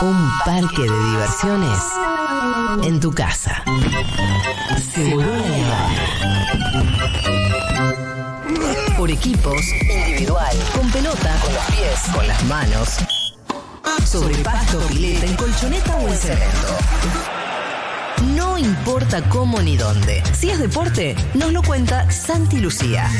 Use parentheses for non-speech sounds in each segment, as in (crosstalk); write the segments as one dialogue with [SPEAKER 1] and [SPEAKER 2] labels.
[SPEAKER 1] Un parque de diversiones en tu casa. Seguro. Por equipos, individual, con pelota, con los pies, con las manos, sobre pasto, pileta, en colchoneta o en cemento. No importa cómo ni dónde. Si es deporte, nos lo cuenta Santi Lucía.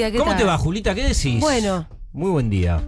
[SPEAKER 2] Santi Lucía, ¿qué
[SPEAKER 3] ¿Cómo
[SPEAKER 2] tal?
[SPEAKER 3] te va, Julita? ¿Qué decís?
[SPEAKER 2] Bueno.
[SPEAKER 3] Muy buen día.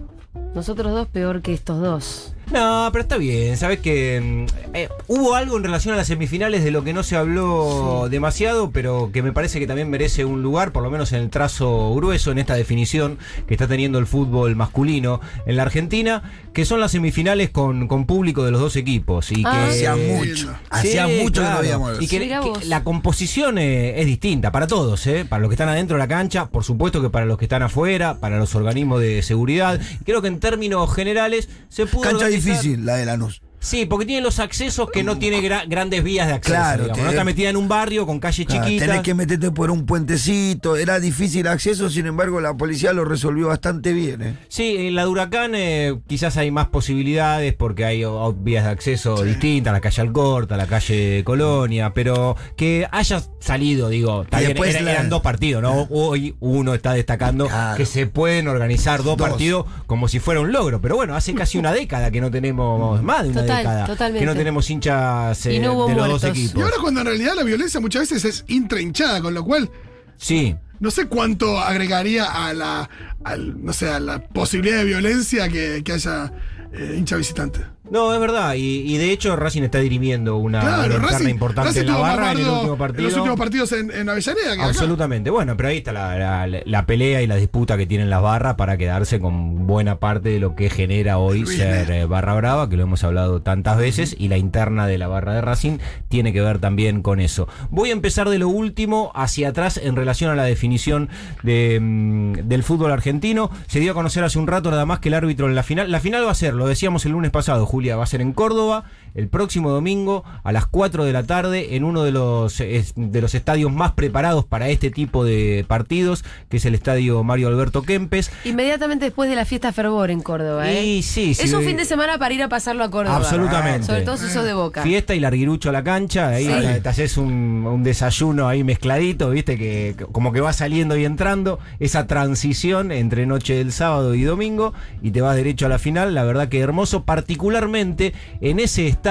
[SPEAKER 2] Nosotros dos peor que estos dos.
[SPEAKER 3] No, pero está bien. Sabes que mm, eh, hubo algo en relación a las semifinales de lo que no se habló demasiado, pero que me parece que también merece un lugar, por lo menos en el trazo grueso, en esta definición que está teniendo el fútbol masculino en la Argentina, que son las semifinales con, con público de los dos equipos. Y
[SPEAKER 2] Ah.
[SPEAKER 3] que,
[SPEAKER 4] Hacía mucho. Hacía mucho que no habíamos.
[SPEAKER 3] Y que, la composición eh, es distinta para todos, ¿eh? para los que están adentro de la cancha, por supuesto que para los que están afuera, para los organismos de seguridad. Creo que en términos generales se pudo.
[SPEAKER 4] Cancha difícil, la de Lanús.
[SPEAKER 3] Sí, porque tiene los accesos que no tiene gra- grandes vías de acceso.
[SPEAKER 4] Claro, te-
[SPEAKER 3] No está metida en un barrio con calle
[SPEAKER 4] Claro,
[SPEAKER 3] chiquita.
[SPEAKER 4] tenés que meterte por un puentecito, era difícil acceso, sin embargo la policía lo resolvió bastante bien. ¿eh?
[SPEAKER 3] Sí, en la de Huracán eh, quizás hay más posibilidades porque hay o- vías de acceso distintas, la calle Alcorta, la calle Colonia, pero que haya salido, digo,
[SPEAKER 4] después
[SPEAKER 3] era-
[SPEAKER 4] la-
[SPEAKER 3] eran dos partidos, ¿no? Hoy uno está destacando
[SPEAKER 4] Claro.
[SPEAKER 3] que se pueden organizar dos,
[SPEAKER 4] Dos.
[SPEAKER 3] partidos como si fuera un logro, pero bueno, hace casi una (laughs) década que no tenemos, más de una
[SPEAKER 2] Total,
[SPEAKER 3] década,
[SPEAKER 2] totalmente.
[SPEAKER 3] que no tenemos hinchas eh,
[SPEAKER 2] no
[SPEAKER 3] de los dos
[SPEAKER 2] muertos.
[SPEAKER 5] Y
[SPEAKER 3] equipos.
[SPEAKER 5] ahora cuando en realidad la violencia muchas veces es intrinchada, con lo cual
[SPEAKER 3] Sí.
[SPEAKER 5] no sé cuánto agregaría a la, al- no sé, a la posibilidad de violencia que, que haya eh, hincha visitante.
[SPEAKER 3] No, es verdad, y, y de hecho Racing está dirimiendo una,
[SPEAKER 5] Racing-
[SPEAKER 3] importante
[SPEAKER 5] Racing
[SPEAKER 3] en la barra en el último partido.
[SPEAKER 5] en los últimos partidos en, en Avellaneda. Que acá.
[SPEAKER 3] Absolutamente. Bueno, pero ahí está la, la- la pelea y la disputa que tienen las barras para quedarse con buena parte de lo que genera hoy ser eh, barra brava, que lo hemos hablado tantas veces, y la interna de la barra de Racing tiene que ver también con eso. Voy a empezar de lo último hacia atrás en relación a la definición de, mm, del fútbol argentino. Se dio a conocer hace un rato nada más que el árbitro en la final. La final va a ser, lo decíamos el lunes pasado, Julia, va a ser en Córdoba el próximo domingo a las 4 de la tarde en uno de los, de los estadios más preparados para este tipo de partidos, que es el estadio Mario Alberto Kempes.
[SPEAKER 2] Inmediatamente después de la fiesta Fervor en Córdoba, ¿eh?
[SPEAKER 3] Y sí, sí,
[SPEAKER 2] es un fin de semana para ir a pasarlo a Córdoba.
[SPEAKER 3] Absolutamente.
[SPEAKER 2] Sobre todo si sos de Boca.
[SPEAKER 3] Fiesta y larguirucho a la cancha, ahí
[SPEAKER 2] Sí.
[SPEAKER 3] te haces un, un desayuno ahí mezcladito, viste, que como que va saliendo y entrando, esa transición entre noche del sábado y domingo, y te vas derecho a la final, la verdad que hermoso, particularmente en ese estadio,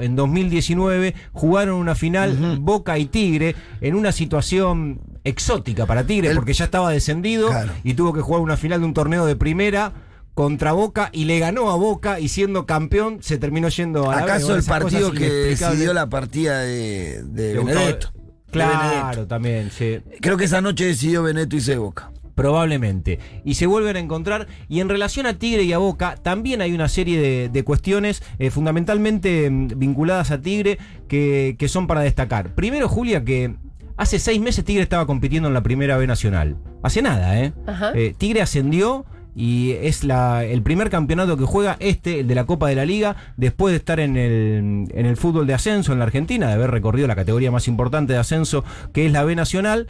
[SPEAKER 3] en 2019, jugaron una final Boca y Tigre, en una situación exótica para Tigre,
[SPEAKER 4] El-
[SPEAKER 3] porque ya estaba descendido
[SPEAKER 4] Claro.
[SPEAKER 3] y tuvo que jugar una final de un torneo de primera contra Boca y le ganó a Boca y siendo campeón se terminó yendo a la.
[SPEAKER 4] ¿Acaso el partido que decidió la partida de, de Benedetto? De
[SPEAKER 3] Claro,
[SPEAKER 4] Benedetto.
[SPEAKER 3] también, sí.
[SPEAKER 4] Creo que esa noche decidió Benedetto y Boca.
[SPEAKER 3] Probablemente. Y se vuelven a encontrar. Y en relación a Tigre y a Boca, también hay una serie de, de cuestiones eh, fundamentalmente mm, vinculadas a Tigre que, que son para destacar. Primero, Julia, que hace seis meses Tigre estaba compitiendo en la primera B nacional. Hace nada, ¿eh? Eh, Tigre ascendió. Y es la, el primer campeonato que juega este, el de la Copa de la Liga, después de estar en el, en el fútbol de ascenso en la Argentina, de haber recorrido la categoría más importante de ascenso, que es la B Nacional,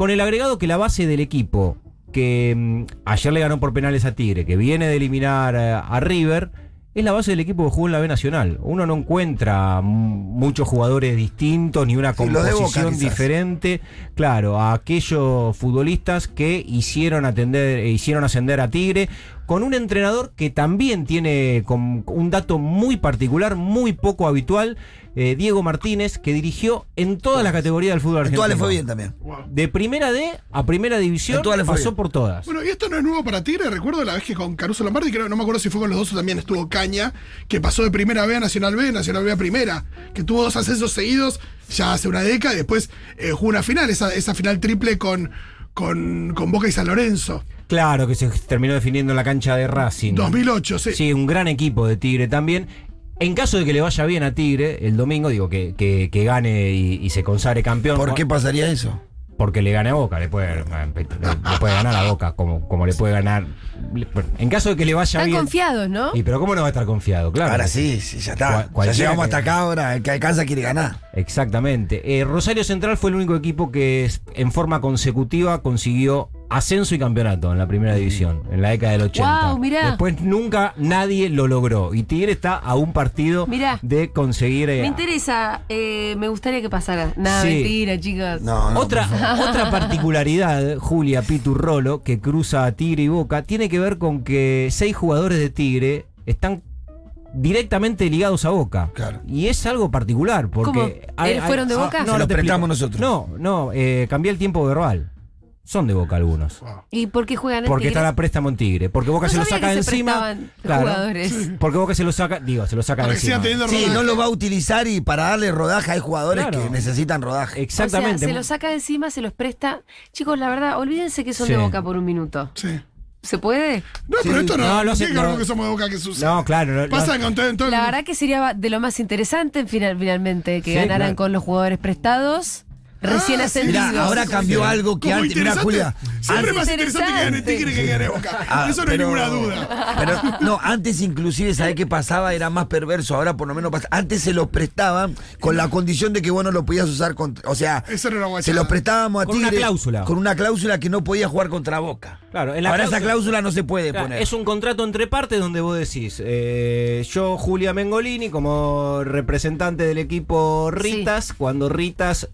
[SPEAKER 3] con el agregado que la base del equipo, que mm, ayer le ganó por penales a Tigre, que viene de eliminar a River, es la base del equipo que jugó en la B Nacional. Uno no encuentra mm, muchos jugadores distintos ni una
[SPEAKER 4] Sí,
[SPEAKER 3] composición diferente, claro, a aquellos futbolistas que hicieron atender, eh, hicieron ascender a Tigre con un entrenador que también tiene con un dato muy particular, muy poco habitual, eh, Diego Martínez, que dirigió en todas las categorías del fútbol
[SPEAKER 4] En
[SPEAKER 3] argentino.
[SPEAKER 4] todas le fue bien también.
[SPEAKER 3] De primera D a primera división
[SPEAKER 4] En todas
[SPEAKER 3] pasó
[SPEAKER 4] bien.
[SPEAKER 3] por todas.
[SPEAKER 5] Bueno, y esto no es nuevo para Tigre. Recuerdo la vez que con Caruso Lombardi, creo, no me acuerdo si fue con los dos o también estuvo Caña, que pasó de primera B a Nacional B, Nacional B a primera, que tuvo dos ascensos seguidos ya hace una década y después eh, jugó una final, esa, esa final triple con, con, con Boca y San Lorenzo.
[SPEAKER 3] Claro que se terminó definiendo en la cancha de Racing.
[SPEAKER 5] 2008, sí.
[SPEAKER 3] Sí, un gran equipo de Tigre también. En caso de que le vaya bien a Tigre el domingo, digo que, que, que gane y, y se consagre campeón.
[SPEAKER 4] ¿Por qué pasaría eso?
[SPEAKER 3] porque le gane a Boca, le puede, le, le puede ganar a Boca, como, como le puede ganar. En caso de que le vaya
[SPEAKER 2] Están
[SPEAKER 3] bien.
[SPEAKER 2] confiados, ¿no?
[SPEAKER 3] Y pero ¿cómo no va a estar confiado? Claro.
[SPEAKER 4] Ahora sí, sí, ya está.
[SPEAKER 3] Cual-
[SPEAKER 4] ya llegamos
[SPEAKER 3] que-
[SPEAKER 4] hasta acá ahora. El que alcanza quiere ganar.
[SPEAKER 3] Exactamente. Eh, Rosario Central fue el único equipo que en forma consecutiva consiguió ascenso y campeonato en la primera división, en la década del 80.
[SPEAKER 2] Guau, mirá.
[SPEAKER 3] Después nunca nadie lo logró. Y Tigre está a un partido
[SPEAKER 2] Mirá.
[SPEAKER 3] de conseguir. eh,
[SPEAKER 2] Me interesa, eh, me gustaría que pasara. Nada,
[SPEAKER 3] Sí.
[SPEAKER 2] mentira, chicos.
[SPEAKER 4] No, no.
[SPEAKER 3] Otra, otra particularidad, Julia Piturrolo, que cruza a Tigre y Boca, tiene que ver con que seis jugadores de Tigre están directamente ligados a Boca.
[SPEAKER 4] Claro.
[SPEAKER 3] Y es algo particular, porque...
[SPEAKER 2] ¿Cómo? ¿Eh, fueron de Boca?
[SPEAKER 3] no,
[SPEAKER 4] lo
[SPEAKER 3] explico.
[SPEAKER 4] nosotros.
[SPEAKER 3] No, no, eh, cambié el tiempo verbal. Son de Boca algunos.
[SPEAKER 2] ¿Y por qué juegan en
[SPEAKER 3] Porque
[SPEAKER 2] Tigre?
[SPEAKER 3] están a préstamo en Tigre. Porque Boca
[SPEAKER 2] No
[SPEAKER 3] se lo saca
[SPEAKER 2] que
[SPEAKER 3] de
[SPEAKER 2] se
[SPEAKER 3] encima. Claro.
[SPEAKER 2] jugadores.
[SPEAKER 3] Porque Boca se lo saca, digo, se lo saca de encima.
[SPEAKER 4] Sí, no lo va a utilizar y para darle rodaje hay jugadores
[SPEAKER 3] Claro.
[SPEAKER 4] que necesitan rodaje.
[SPEAKER 3] Exactamente.
[SPEAKER 2] O sea, se los saca de encima, se los presta. Chicos, la verdad, olvídense que son
[SPEAKER 3] Sí.
[SPEAKER 2] de boca por un minuto.
[SPEAKER 5] Sí.
[SPEAKER 2] ¿Se puede?
[SPEAKER 5] No, pero esto no,
[SPEAKER 3] No,
[SPEAKER 5] no,
[SPEAKER 3] lo sé, no.
[SPEAKER 5] que somos de boca que sucede.
[SPEAKER 3] No, claro. no- no-
[SPEAKER 5] Pasa con todo, en todo el-
[SPEAKER 2] La verdad que sería de lo más interesante final- finalmente que
[SPEAKER 3] Sí,
[SPEAKER 2] ganaran
[SPEAKER 3] claro.
[SPEAKER 2] con los jugadores prestados, recién
[SPEAKER 5] Ah, sí.
[SPEAKER 2] ascendidos.
[SPEAKER 4] Mira, ahora cambió algo que antes. Mira. Julia.
[SPEAKER 5] Siempre
[SPEAKER 4] antes-
[SPEAKER 5] más interesante que gane Tigre que gane Boca.
[SPEAKER 4] Ah,
[SPEAKER 5] Eso no hay ninguna duda.
[SPEAKER 4] Pero no, antes inclusive, ¿sabés qué pasaba? Era más perverso. Ahora por lo menos pasa. Antes se los prestaban con la condición de que vos no lo podías usar contra. O sea,
[SPEAKER 5] Eso no era guachada.
[SPEAKER 4] se los prestábamos a
[SPEAKER 3] Con una
[SPEAKER 4] Tigre
[SPEAKER 3] cláusula.
[SPEAKER 4] Con una cláusula que no podía jugar contra Boca.
[SPEAKER 3] Claro, en la
[SPEAKER 4] Ahora
[SPEAKER 3] cláusula-
[SPEAKER 4] esa cláusula no se puede
[SPEAKER 3] Claro,
[SPEAKER 4] poner.
[SPEAKER 3] Es un contrato entre partes donde vos decís, eh, yo, Julia Mengolini, como representante del equipo Ritas, cuando Ritas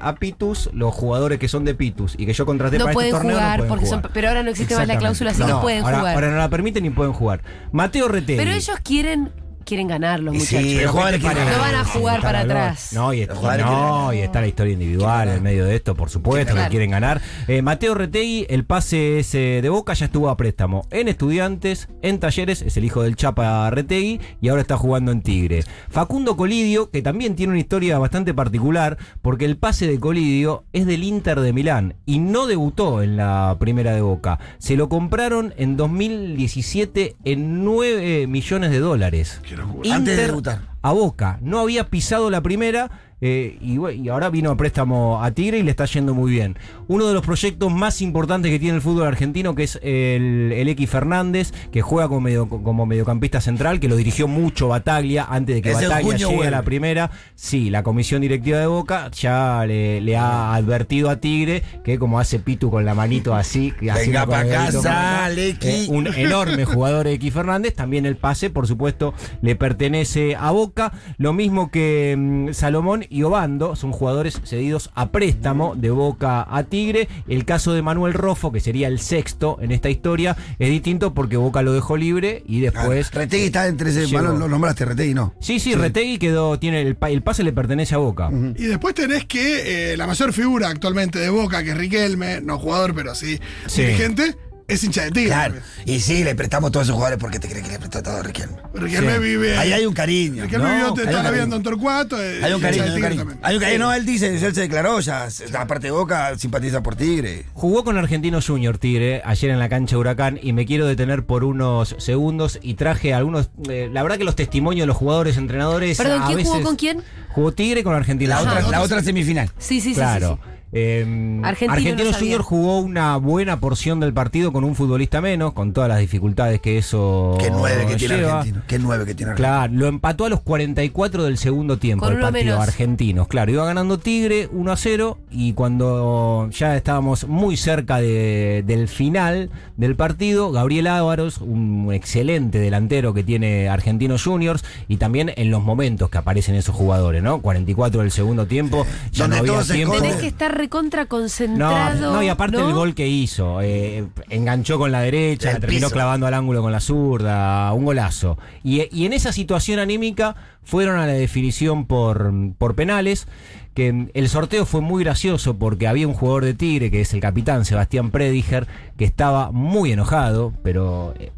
[SPEAKER 3] a Pitus, los jugadores que son de Pitus y que yo contraté
[SPEAKER 2] no
[SPEAKER 3] para
[SPEAKER 2] pueden
[SPEAKER 3] este torneo
[SPEAKER 2] jugar,
[SPEAKER 3] no pueden
[SPEAKER 2] porque
[SPEAKER 3] jugar.
[SPEAKER 2] son, pero ahora no existe más la cláusula, así no, pueden
[SPEAKER 3] ahora,
[SPEAKER 2] jugar.
[SPEAKER 3] Ahora no la permiten ni pueden jugar. Mateo Retegui.
[SPEAKER 2] pero ellos quieren quieren ganar los
[SPEAKER 4] Y sí,
[SPEAKER 2] muchachos.
[SPEAKER 4] los jugadores
[SPEAKER 3] ¿qué te
[SPEAKER 4] quieren
[SPEAKER 3] parece?
[SPEAKER 2] No van a jugar
[SPEAKER 3] Está
[SPEAKER 2] para atrás.
[SPEAKER 3] No, y,
[SPEAKER 4] jugadores
[SPEAKER 3] no,
[SPEAKER 4] ganar.
[SPEAKER 3] y está la historia individual en medio de esto, por supuesto, que quieren ganar. Eh, Mateo Retegui, el pase ese de Boca ya estuvo a préstamo en Estudiantes, en Talleres, es el hijo del Chapa Retegui y ahora está jugando en Tigre. Facundo Colidio, que también tiene una historia bastante particular, porque el pase de Colidio es del Inter de Milán y no debutó en la primera de Boca. Se lo compraron en 2017 en 9 millones de dólares.
[SPEAKER 5] Qué locura.
[SPEAKER 4] Antes de
[SPEAKER 3] Inter
[SPEAKER 4] debutar.
[SPEAKER 3] a Boca. No había pisado la primera eh, y, y ahora vino a préstamo a Tigre y le está yendo muy bien. Uno de los proyectos más importantes que tiene el fútbol argentino, que es el, el X Fernández, que juega como, medio- como mediocampista central, que lo dirigió mucho Bataglia antes de que
[SPEAKER 4] en
[SPEAKER 3] Bataglia llegue a la primera. Sí, la comisión directiva de Boca ya le, le ha advertido a Tigre que como hace Pitu con la manito así, así
[SPEAKER 4] Venga casa,
[SPEAKER 3] para
[SPEAKER 4] Lequi.
[SPEAKER 3] eh, un enorme jugador X Fernández. También el pase, por supuesto, le pertenece a Boca. Lo mismo que mm, Salomón y Obando, son jugadores cedidos a préstamo de Boca a Tigre. El caso de Manuel Rofo, que sería el sexto en esta historia, es distinto porque Boca lo dejó libre y después.
[SPEAKER 4] Retegui está entre ese.
[SPEAKER 3] llegó.
[SPEAKER 4] Lo nombraste, Retegui, no.
[SPEAKER 3] Sí, sí, Retegui quedó, tiene el, el pase le pertenece a Boca.
[SPEAKER 5] Y después tenés que eh, la mayor figura actualmente de Boca, que es Riquelme, no jugador, pero sí,
[SPEAKER 3] Sí.
[SPEAKER 5] dirigente, es hincha de Tigre.
[SPEAKER 4] Claro. Y sí, le prestamos todos esos jugadores porque te crees que le prestó todo a Riquelme.
[SPEAKER 5] Riquelme
[SPEAKER 3] Sí.
[SPEAKER 5] vive.
[SPEAKER 4] Ahí hay un cariño.
[SPEAKER 5] Riquelme
[SPEAKER 3] No,
[SPEAKER 5] vivió
[SPEAKER 4] un
[SPEAKER 5] la vida en Torcuato. eh,
[SPEAKER 4] Hay un cariño, hay un cariño.
[SPEAKER 5] también.
[SPEAKER 4] Hay un cariño. No, él dice, él se declaró ya. Aparte de Boca, simpatiza por Tigre.
[SPEAKER 3] Jugó con Argentino Junior Tigre ayer en la cancha Huracán y me quiero detener por unos segundos y traje algunos, eh, la verdad que los testimonios de los jugadores, entrenadores.
[SPEAKER 2] Perdón,
[SPEAKER 3] a
[SPEAKER 2] ¿quién jugó con quién?
[SPEAKER 3] Jugó Tigre con Argentino
[SPEAKER 4] La, otra, la otra semifinal.
[SPEAKER 2] Sí, sí, sí,
[SPEAKER 3] claro.
[SPEAKER 2] sí, sí.
[SPEAKER 3] Eh,
[SPEAKER 2] Argentino
[SPEAKER 3] Argentino
[SPEAKER 2] no.
[SPEAKER 3] Junior jugó una buena porción del partido con un futbolista menos, con todas las dificultades que eso
[SPEAKER 4] Qué nueve que tiene
[SPEAKER 3] lleva.
[SPEAKER 4] Argentino. Qué nueve que tiene Argentino.
[SPEAKER 3] Claro, lo empató a los 44 del segundo tiempo
[SPEAKER 2] Con
[SPEAKER 3] el partido
[SPEAKER 2] menos.
[SPEAKER 3] argentinos. Claro, iba ganando Tigre 1 a 0 y cuando ya estábamos muy cerca de- del final del partido, Gabriel Ávaros, un excelente delantero que tiene Argentinos Juniors y también en los momentos que aparecen esos jugadores, ¿no? 44 del segundo tiempo, ya
[SPEAKER 4] Donde
[SPEAKER 3] no había tiempo.
[SPEAKER 2] Tenés que estar recontra
[SPEAKER 3] No,
[SPEAKER 2] concentrado.
[SPEAKER 3] no, y aparte
[SPEAKER 2] ¿no?
[SPEAKER 3] el gol que hizo, eh, enganchó con la derecha, la terminó
[SPEAKER 4] piso.
[SPEAKER 3] clavando al ángulo con la zurda, un golazo. Y, y en esa situación anímica fueron a la definición por, por penales, que el sorteo fue muy gracioso porque había un jugador de Tigre, que es el capitán Sebastián Prediger, que estaba muy enojado, pero eh,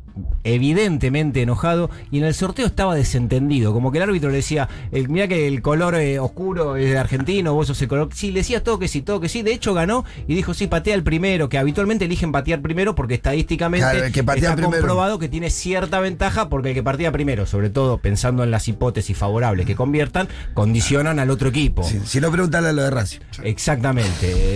[SPEAKER 3] evidentemente enojado y en el sorteo estaba desentendido, como que el árbitro le decía, el, mira que el color eh, oscuro es de argentino, vos sos el color, sí, le decía todo que sí, todo que sí, de hecho ganó y dijo, sí, patea el primero, que habitualmente eligen patear primero porque estadísticamente
[SPEAKER 4] Claro, el que patea
[SPEAKER 3] está
[SPEAKER 4] primero.
[SPEAKER 3] comprobado que tiene cierta ventaja porque el que partía primero, sobre todo pensando en las hipótesis favorables que conviertan, condicionan al otro equipo.
[SPEAKER 4] Sí, si no, preguntarle a lo de Racing.
[SPEAKER 3] Exactamente,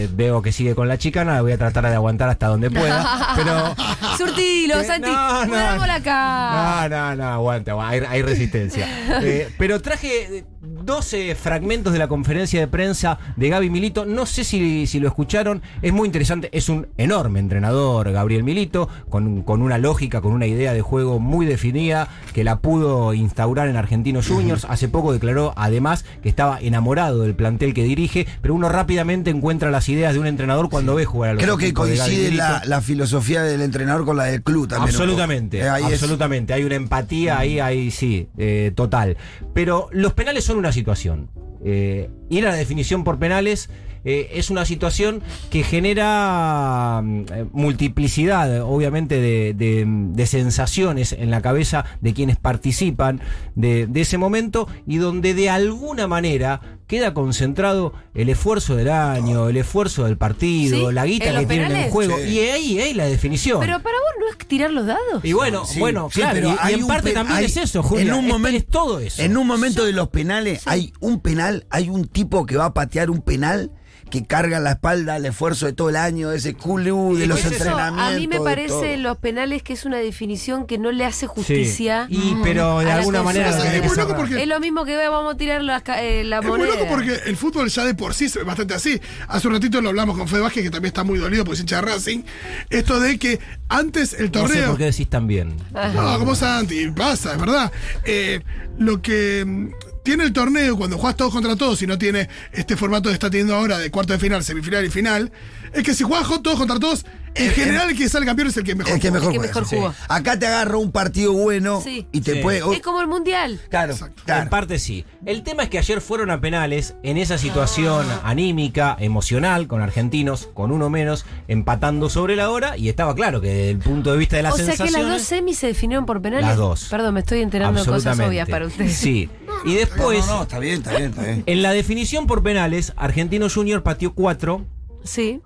[SPEAKER 3] Eh, veo que sigue con la chicana, la voy a tratar de aguantar hasta donde pueda, (laughs) pero...
[SPEAKER 2] Surtilo,
[SPEAKER 3] Eh,
[SPEAKER 2] Santi.
[SPEAKER 3] no, no,
[SPEAKER 2] acá.
[SPEAKER 3] No, no, no, aguanta, hay resistencia. (laughs) Eh, pero traje eh, 12 fragmentos de la conferencia de prensa de Gaby Milito. No sé si, si lo escucharon, es muy interesante. Es un enorme entrenador, Gabriel Milito, con, con una lógica, con una idea de juego muy definida, que la pudo instaurar en Argentinos Juniors. Hace poco declaró además que estaba enamorado del plantel que dirige, pero uno rápidamente encuentra las ideas de un entrenador cuando ve jugar a los
[SPEAKER 4] Creo que coincide la, la filosofía del entrenador con la del club también.
[SPEAKER 3] Absolutamente,
[SPEAKER 4] Eh, es-
[SPEAKER 3] absolutamente. Hay una empatía ahí, ahí sí, eh, total. Pero los penales son una situación. Eh, ir a la definición por penales eh, es una situación que genera mm, eh, multiplicidad, obviamente, de, de- de sensaciones en la cabeza de quienes participan de, de ese momento y donde de alguna manera queda concentrado el esfuerzo del año, el esfuerzo del partido,
[SPEAKER 2] ¿Sí?
[SPEAKER 3] la guita
[SPEAKER 2] ¿En
[SPEAKER 3] que tienen en
[SPEAKER 2] penales?
[SPEAKER 3] juego.
[SPEAKER 4] Sí.
[SPEAKER 3] Y ahí, ahí la definición.
[SPEAKER 2] Pero para vos no es tirar los dados.
[SPEAKER 3] Y bueno,
[SPEAKER 4] Sí,
[SPEAKER 3] bueno,
[SPEAKER 4] sí,
[SPEAKER 3] claro,
[SPEAKER 4] pero
[SPEAKER 3] y- en
[SPEAKER 4] un
[SPEAKER 3] parte también
[SPEAKER 4] hay-
[SPEAKER 3] es eso, Julio.
[SPEAKER 4] En un
[SPEAKER 3] es-
[SPEAKER 4] momento,
[SPEAKER 3] es todo eso.
[SPEAKER 4] En un momento de los penales hay un penal, hay un tipo que va a patear un penal que carga la espalda el esfuerzo de todo el año, ese culú de los
[SPEAKER 3] eso,
[SPEAKER 4] entrenamientos.
[SPEAKER 2] a mí me parece los penales que es una definición que no le hace
[SPEAKER 3] Sí.
[SPEAKER 2] justicia.
[SPEAKER 3] Y pero de
[SPEAKER 2] a la
[SPEAKER 3] alguna manera
[SPEAKER 5] Es loco porque-
[SPEAKER 2] lo mismo que vamos a tirar las ca- eh, la
[SPEAKER 5] Es
[SPEAKER 2] moneda.
[SPEAKER 5] muy loco porque el fútbol ya de por sí es bastante así. Hace un ratito lo hablamos con Fede Vázquez, que también está muy dolido porque es hincha de Racing. Esto de que antes el
[SPEAKER 3] No sé
[SPEAKER 5] torneo.
[SPEAKER 3] por qué decís tan bien.
[SPEAKER 5] No, como Santi, pasa, es verdad. Eh, lo que mm, tiene el torneo cuando juegas todos contra todos y no tiene este formato que está teniendo ahora de cuarto de final, semifinal y final, es que si juegas todos contra todos, en general el que sale campeón es el que mejor
[SPEAKER 4] El que
[SPEAKER 2] que
[SPEAKER 4] sí.
[SPEAKER 2] jugó.
[SPEAKER 4] Acá te agarra un partido bueno
[SPEAKER 2] Sí.
[SPEAKER 4] y te
[SPEAKER 3] Sí.
[SPEAKER 4] puede.
[SPEAKER 2] Es como el mundial.
[SPEAKER 4] Claro.
[SPEAKER 3] En parte sí. El tema es que ayer fueron a penales en esa situación anímica, emocional, con argentinos, con uno menos, empatando sobre la hora, y estaba claro que desde el punto de vista de las
[SPEAKER 2] o sea que las
[SPEAKER 3] sensaciones.
[SPEAKER 2] dos semis se definieron por penales.
[SPEAKER 3] Las dos.
[SPEAKER 2] Perdón, me estoy enterando de cosas obvias para ustedes.
[SPEAKER 3] Sí. (laughs) Y
[SPEAKER 4] No,
[SPEAKER 3] después,
[SPEAKER 4] no, no, está bien, está bien, está bien.
[SPEAKER 3] en la definición por penales, Argentino Junior pateó cuatro,
[SPEAKER 2] Sí.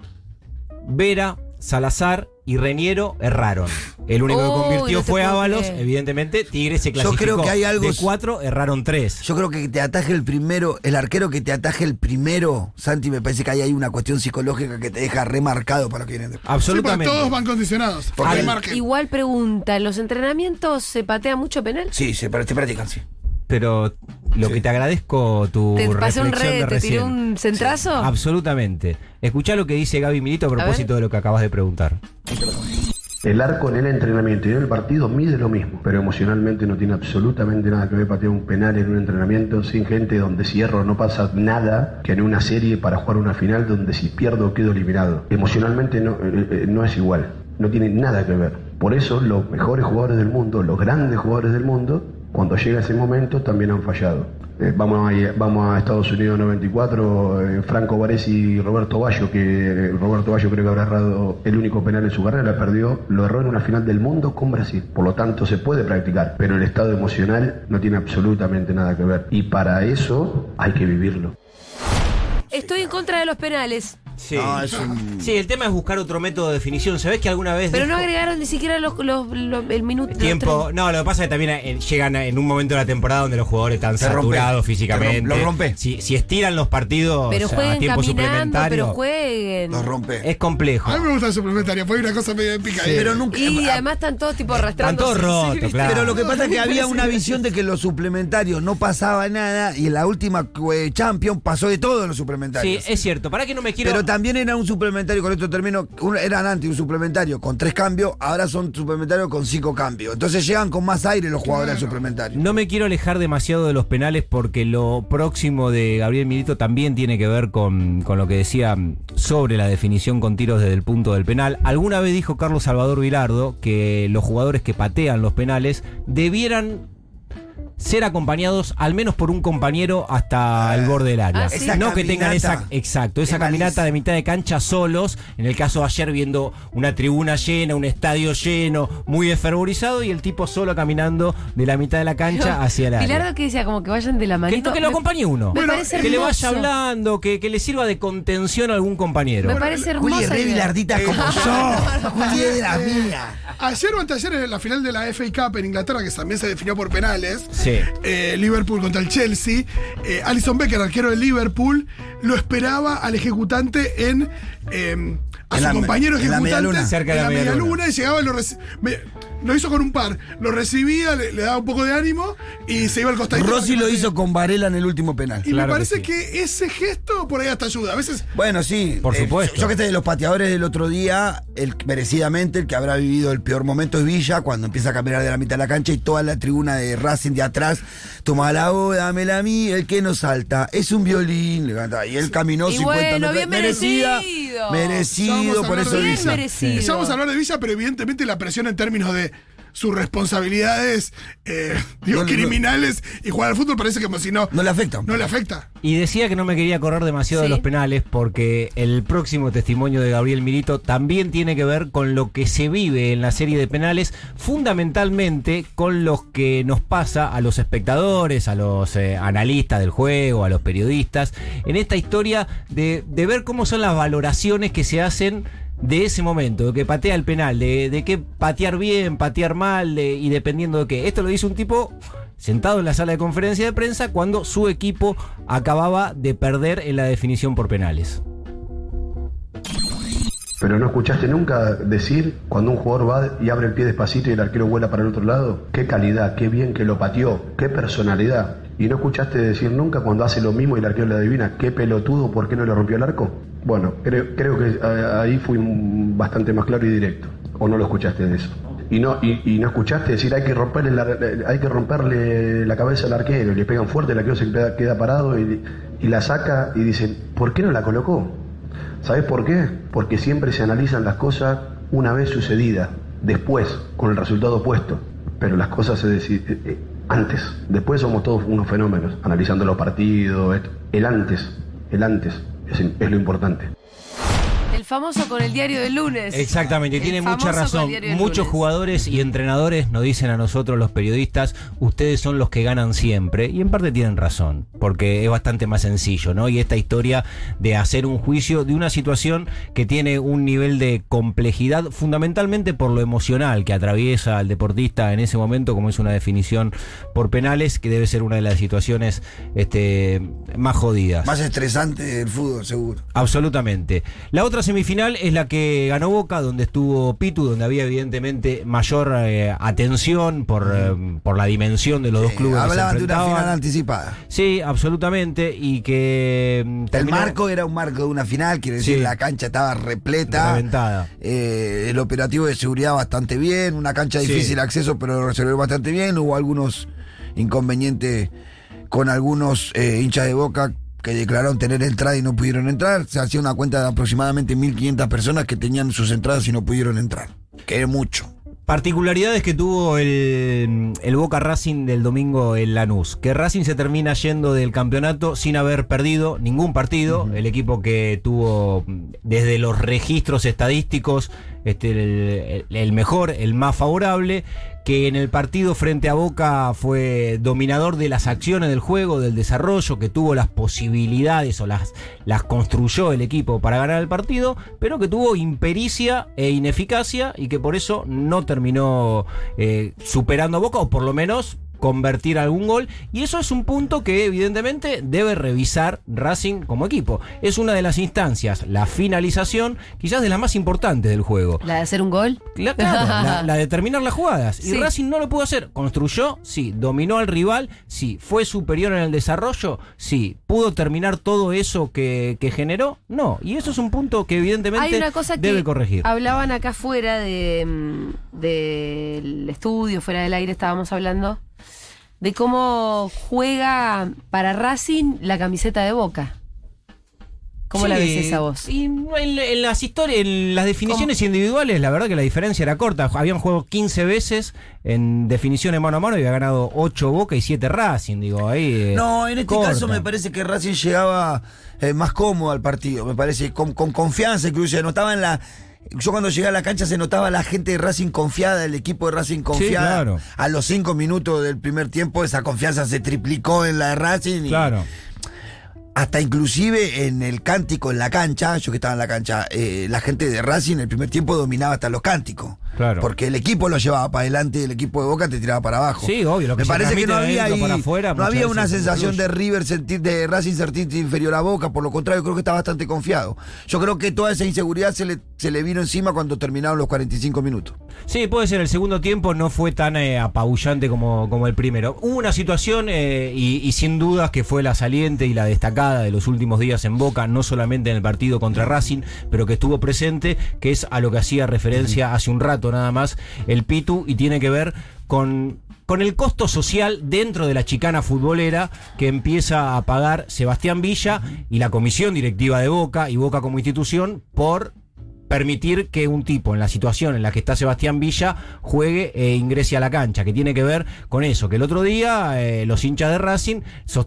[SPEAKER 3] Vera, Salazar y Reñero erraron. El único que convirtió
[SPEAKER 2] no te
[SPEAKER 3] fue Ábalos, evidentemente. Tigre se
[SPEAKER 4] Yo
[SPEAKER 3] clasificó.
[SPEAKER 4] creo que hay algo-
[SPEAKER 3] De cuatro, erraron tres.
[SPEAKER 4] Yo creo que te ataje el primero, el arquero que te ataje el primero, Santi, me parece que ahí hay una cuestión psicológica que te deja remarcado para lo que viene después.
[SPEAKER 5] Sí,
[SPEAKER 3] Absolutamente.
[SPEAKER 5] todos van condicionados.
[SPEAKER 2] Igual pregunta, ¿en los entrenamientos se patea mucho penal?
[SPEAKER 4] Sí, se te practican, sí.
[SPEAKER 3] Pero lo que te agradezco tu
[SPEAKER 2] ¿Te pasé un
[SPEAKER 3] reflexión
[SPEAKER 2] re,
[SPEAKER 3] de
[SPEAKER 2] te tiré
[SPEAKER 3] recién.
[SPEAKER 2] un centrazo?
[SPEAKER 3] Absolutamente. Escuchá lo que dice Gaby Milito a propósito de lo que acabas de preguntar.
[SPEAKER 6] El arco en el entrenamiento y en el partido mide lo mismo, pero emocionalmente no tiene absolutamente nada que ver patear un penal en un entrenamiento sin gente donde si erro no pasa nada que en una serie para jugar una final donde si pierdo quedo eliminado. Emocionalmente no, eh, eh, no es igual, no tiene nada que ver. Por eso los mejores jugadores del mundo, los grandes jugadores del mundo, cuando llega ese momento también han fallado. Eh, vamos, a, Estados Unidos 94, eh, Franco Varesi y Roberto Ballo, que eh, Roberto Ballo creo que habrá errado el único penal en su carrera, perdió, lo erró en una final del mundo con Brasil. Por lo tanto, se puede practicar, pero el estado emocional no tiene absolutamente nada que ver. Y para eso hay que vivirlo.
[SPEAKER 2] Estoy en contra de los penales.
[SPEAKER 3] Sí.
[SPEAKER 4] No, es un-
[SPEAKER 3] Sí, el tema es buscar otro método de definición. ¿Sabés que alguna vez
[SPEAKER 2] Pero no agregaron ni siquiera los, los- los- el minuto. los
[SPEAKER 3] tiempo? No, lo que pasa es que también eh, llegan en un momento de la temporada donde los jugadores están
[SPEAKER 4] Se rompe.
[SPEAKER 3] saturados físicamente.
[SPEAKER 4] rompe, lo rompe.
[SPEAKER 3] Si, si estiran los partidos
[SPEAKER 2] Pero
[SPEAKER 3] a tiempo suplementario,
[SPEAKER 2] pero jueguen.
[SPEAKER 4] Los rompe.
[SPEAKER 3] es complejo.
[SPEAKER 5] A mí me gusta el suplementario, fue una cosa medio épica. ahí.
[SPEAKER 4] Pero nunca.
[SPEAKER 2] Y
[SPEAKER 4] ah,
[SPEAKER 2] además están todos tipo arrastrando.
[SPEAKER 3] todos rotos, claro.
[SPEAKER 4] Pero lo que pasa es que (laughs) había una visión de que los suplementarios no pasaba nada y en la última eh, Champions pasó de todo en los
[SPEAKER 3] Sí,
[SPEAKER 4] suplementarios.
[SPEAKER 3] es cierto. ¿Para que no me quiero.?
[SPEAKER 4] Pero también era un suplementario, con esto termino, un- eran antes un suplementario con tres cambios, ahora son suplementarios con cinco cambios. Entonces llegan con más aire los jugadores al suplementario.
[SPEAKER 3] No me quiero alejar demasiado de los penales porque lo próximo de Gabriel Milito también tiene que ver con, con lo que decía sobre la definición con tiros desde el punto del penal. Alguna vez dijo Carlos Salvador Vilardo que los jugadores que patean los penales debieran ser acompañados al menos por un compañero hasta el borde del área.
[SPEAKER 2] Ah,
[SPEAKER 3] no que tengan esa,
[SPEAKER 4] caminata
[SPEAKER 3] exacto, esa
[SPEAKER 4] es
[SPEAKER 3] caminata de mitad de cancha solos. En el caso de ayer viendo una tribuna llena, un estadio lleno, muy desfervorizado y el tipo solo caminando de la mitad de la cancha hacia el área.
[SPEAKER 2] Pilardo que decía como que vayan de la
[SPEAKER 3] Que,
[SPEAKER 2] manito.
[SPEAKER 3] que lo
[SPEAKER 2] Me-
[SPEAKER 3] acompañe uno.
[SPEAKER 2] me
[SPEAKER 5] Bueno,
[SPEAKER 2] parece
[SPEAKER 3] que le vaya
[SPEAKER 2] hermoso.
[SPEAKER 3] hablando, que, que le sirva de contención a algún compañero.
[SPEAKER 2] Me parece hermosa.
[SPEAKER 4] Juli, re bilardita como (laughs) yo. Juli es de la mía.
[SPEAKER 5] Ayer o anteayer en la final de la FA Cup en Inglaterra, que también se definió por penales,
[SPEAKER 3] Sí.
[SPEAKER 5] Eh, Liverpool contra el Chelsea, eh, Alison Becker, arquero del Liverpool, lo esperaba al ejecutante en. eh, a
[SPEAKER 4] En
[SPEAKER 5] su
[SPEAKER 4] la-
[SPEAKER 5] compañero
[SPEAKER 4] en la
[SPEAKER 5] ejecutante
[SPEAKER 4] medialuna.
[SPEAKER 3] Cerca de
[SPEAKER 5] en
[SPEAKER 3] la
[SPEAKER 5] la media luna y llegaba y lo, me- lo hizo con un par. Lo recibía, le, le daba un poco de ánimo y se iba al costadito.
[SPEAKER 4] Rossi lo hizo con Varela en el último penal.
[SPEAKER 5] Y
[SPEAKER 3] Claro
[SPEAKER 5] me
[SPEAKER 3] que
[SPEAKER 5] parece
[SPEAKER 3] sí.
[SPEAKER 5] que, ese gesto por ahí hasta ayuda. A veces.
[SPEAKER 4] Bueno, sí.
[SPEAKER 3] Por
[SPEAKER 4] eh,
[SPEAKER 3] supuesto.
[SPEAKER 4] yo que estoy de los pateadores del otro día, el merecidamente el que habrá vivido el peor momento es Villa, cuando empieza a caminar de la mitad de la cancha y toda la tribuna de Racing de atrás, toma la voz, dámela a mí, el que no salta, es un violín. Y él caminó
[SPEAKER 2] Y
[SPEAKER 4] 50
[SPEAKER 2] bueno,
[SPEAKER 4] metros.
[SPEAKER 2] bien
[SPEAKER 4] Merecida,
[SPEAKER 2] merecido.
[SPEAKER 4] Merecido, por eso Villa.
[SPEAKER 2] merecido.
[SPEAKER 5] Ya vamos a hablar de Villa, pero evidentemente la presión en términos de sus responsabilidades eh, (laughs) digo,
[SPEAKER 4] No, no,
[SPEAKER 5] criminales y jugar al fútbol parece como si no,
[SPEAKER 4] No le afecta.
[SPEAKER 5] no le afecta.
[SPEAKER 3] Y decía que no me quería correr demasiado de los penales porque el próximo testimonio de Gabriel Milito también tiene que ver con lo que se vive en la serie de penales, fundamentalmente con lo que nos pasa a los espectadores, a los eh, analistas del juego, a los periodistas, en esta historia de, de ver cómo son las valoraciones que se hacen de ese momento, que patea el penal, de, de qué patear bien, patear mal, y dependiendo de qué. Esto lo dice un tipo sentado en la sala de conferencia de prensa cuando su equipo acababa de perder en la definición por penales.
[SPEAKER 6] Pero no escuchaste nunca decir cuando un jugador va y abre el pie despacito y el arquero vuela para el otro lado, qué calidad, qué bien que lo pateó, qué personalidad. Y no escuchaste decir nunca cuando hace lo mismo y el arquero le adivina, qué pelotudo, ¿por qué no le rompió el arco? Bueno, creo, creo que eh, ahí fui bastante más claro y directo. ¿O no lo escuchaste de eso? Y no, y, no escuchaste decir hay que romperle la, hay que romperle la cabeza al arquero, le pegan fuerte, el arquero se queda, parado y, la saca y dicen, ¿por qué no la colocó? ¿Sabes por qué? Porque siempre se analizan las cosas una vez sucedida, después, con el resultado opuesto. Pero las cosas se deciden antes. Después somos todos unos fenómenos, analizando los partidos. El antes, el antes es, es lo importante.
[SPEAKER 2] El famoso con el diario del lunes.
[SPEAKER 3] Exactamente,
[SPEAKER 2] El
[SPEAKER 3] tiene mucha razón. Muchos
[SPEAKER 2] lunes.
[SPEAKER 3] jugadores y entrenadores nos dicen a nosotros los periodistas, ustedes son los que ganan siempre. Y en parte tienen razón, porque es bastante más sencillo, ¿no? Y esta historia de hacer un juicio de una situación que tiene un nivel de complejidad, fundamentalmente por lo emocional que atraviesa al deportista en ese momento, como es una definición por penales, que debe ser una de las situaciones este, más jodidas.
[SPEAKER 4] Más estresante del fútbol, seguro.
[SPEAKER 3] Absolutamente. La otra semifinal es la que ganó Boca, donde estuvo Pitu, donde había evidentemente mayor eh, atención por, eh, por la dimensión de los dos clubes. que se
[SPEAKER 4] hablaban de una final anticipada.
[SPEAKER 3] Sí, absolutamente. Y que. mm,
[SPEAKER 4] El
[SPEAKER 3] terminó
[SPEAKER 4] marco era un marco de una final, quiere decir,
[SPEAKER 3] Sí.
[SPEAKER 4] la cancha estaba repleta.
[SPEAKER 3] Reventada.
[SPEAKER 4] Eh, el operativo de seguridad bastante bien, una cancha de
[SPEAKER 3] Sí.
[SPEAKER 4] difícil acceso, pero lo resolvió bastante bien. Hubo algunos inconvenientes con algunos hinchas de boca que declararon tener entrada y no pudieron entrar. Se hacía una cuenta de aproximadamente 1.500 personas que tenían sus entradas y no pudieron entrar. Que es mucho.
[SPEAKER 3] Particularidades que tuvo el, el Boca Racing del domingo en Lanús. Que Racing se termina yendo del campeonato sin haber perdido ningún partido. El equipo que tuvo desde los registros estadísticos este, el, mejor, el más favorable. Que en el partido frente a Boca fue dominador de las acciones del juego, del desarrollo, que tuvo las posibilidades o las, las construyó el equipo para ganar el partido, pero que tuvo impericia e ineficacia y que por eso no terminó eh, superando a Boca, o por lo menos convertir algún gol. Y eso es un punto que evidentemente debe revisar Racing como equipo. Es una de las instancias, la finalización, quizás de las más importantes del juego.
[SPEAKER 2] La de hacer un gol.
[SPEAKER 3] La, claro, (laughs) la, la de terminar las jugadas. Y. Racing no lo pudo hacer. Construyó, sí. Dominó al rival, sí. Fue superior en el desarrollo, sí. ¿Pudo terminar todo eso que, que generó? No. Y eso es un punto que evidentemente
[SPEAKER 2] Hay una cosa que
[SPEAKER 3] debe corregir.
[SPEAKER 2] hablaban acá fuera de, mm, del estudio, fuera del aire estábamos hablando, de cómo juega para Racing la camiseta de Boca. ¿Cómo la ves esa voz?
[SPEAKER 3] Y en, en las historias, en las definiciones individuales, la verdad que la diferencia era corta. Habían jugado 15 veces en definiciones mano a mano y había ganado 8 Boca y 7 Racing, digo, ahí. eh,
[SPEAKER 4] No, en este
[SPEAKER 3] corta.
[SPEAKER 4] caso me parece que Racing llegaba eh, más cómodo al partido, me parece, con, con confianza, incluso se notaba en la... Yo cuando llegué a la cancha se notaba la gente de Racing confiada, el equipo de Racing confiada.
[SPEAKER 3] claro.
[SPEAKER 4] A los cinco minutos del primer tiempo esa confianza se triplicó en la de Racing. y-
[SPEAKER 3] Claro.
[SPEAKER 4] Hasta inclusive en el cántico en la cancha, yo que estaba en la cancha, eh, la gente de Racing en el primer tiempo dominaba hasta los cánticos.
[SPEAKER 3] Claro.
[SPEAKER 4] Porque el equipo lo llevaba para adelante y el equipo de Boca te tiraba para abajo.
[SPEAKER 3] Sí, obvio, lo que
[SPEAKER 4] Me parece que no había
[SPEAKER 3] adentro
[SPEAKER 4] ahí-
[SPEAKER 3] para afuera,
[SPEAKER 4] no había una
[SPEAKER 3] se
[SPEAKER 4] sensación de River sentir, de Racing sentirse inferior a Boca, por lo contrario, creo que está bastante confiado. Yo creo que toda esa inseguridad se le, se le vino encima cuando terminaron los 45 minutos.
[SPEAKER 3] Sí, puede ser. El segundo tiempo no fue tan eh, apabullante como, como el primero. Hubo una situación, eh, y, y sin dudas que fue la saliente y la destacada de los últimos días en Boca, no solamente en el partido contra Racing, pero que estuvo presente, que es a lo que hacía referencia hace un rato nada más el Pitu, y tiene que ver con con el costo social dentro de la chicana futbolera que empieza a pagar Sebastián Villa y la comisión directiva de Boca y Boca como institución por permitir que un tipo en la situación en la que está Sebastián Villa juegue e ingrese a la cancha, que tiene que ver con eso, que el otro día eh, los hinchas de Racing